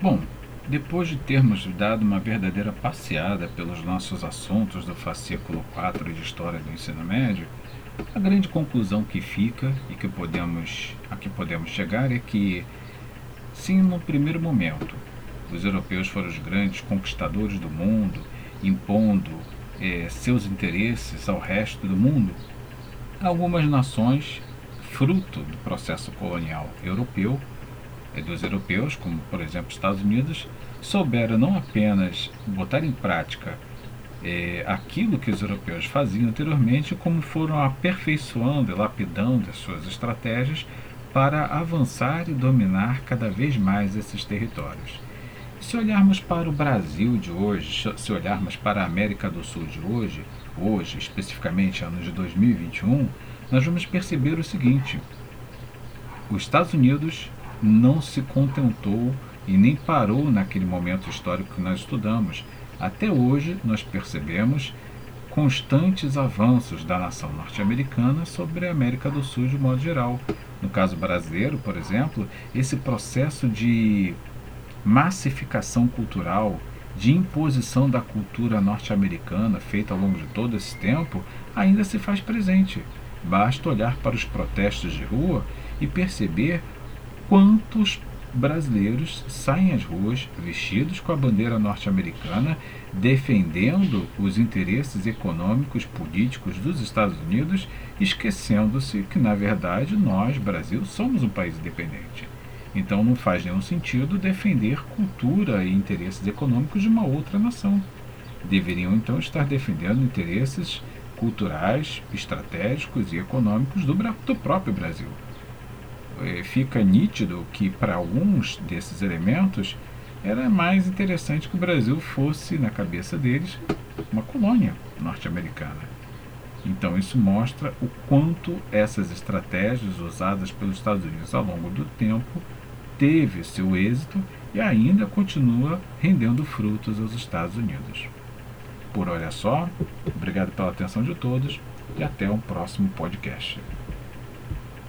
Bom, depois de termos dado uma verdadeira passeada pelos nossos assuntos do fascículo 4 de História do Ensino Médio, a grande conclusão que fica e que podemos, a que podemos chegar é que, sim, no primeiro momento, os europeus foram os grandes conquistadores do mundo, impondo eh, seus interesses ao resto do mundo, algumas nações, fruto do processo colonial europeu, dos europeus, como por exemplo Estados Unidos, souberam não apenas botar em prática é, aquilo que os europeus faziam anteriormente, como foram aperfeiçoando e lapidando as suas estratégias para avançar e dominar cada vez mais esses territórios. Se olharmos para o Brasil de hoje, se olharmos para a América do Sul de hoje, hoje, especificamente anos de 2021, nós vamos perceber o seguinte: os Estados Unidos não se contentou e nem parou naquele momento histórico que nós estudamos. Até hoje, nós percebemos constantes avanços da nação norte-americana sobre a América do Sul de modo geral. No caso brasileiro, por exemplo, esse processo de massificação cultural, de imposição da cultura norte-americana feita ao longo de todo esse tempo, ainda se faz presente. Basta olhar para os protestos de rua e perceber quantos brasileiros saem às ruas vestidos com a bandeira norte-americana, defendendo os interesses econômicos políticos dos Estados Unidos, esquecendo-se que, na verdade, nós, Brasil, somos um país independente. Então não faz nenhum sentido defender cultura e interesses econômicos de uma outra nação. Deveriam então estar defendendo interesses culturais, estratégicos e econômicos do, do próprio Brasil. É, fica nítido que para alguns desses elementos era mais interessante que o Brasil fosse, na cabeça deles, uma colônia norte-americana. Então isso mostra o quanto essas estratégias usadas pelos Estados Unidos ao longo do tempo teve seu êxito e ainda continua rendendo frutos aos Estados Unidos. Por olha só, obrigado pela atenção de todos e até um próximo podcast.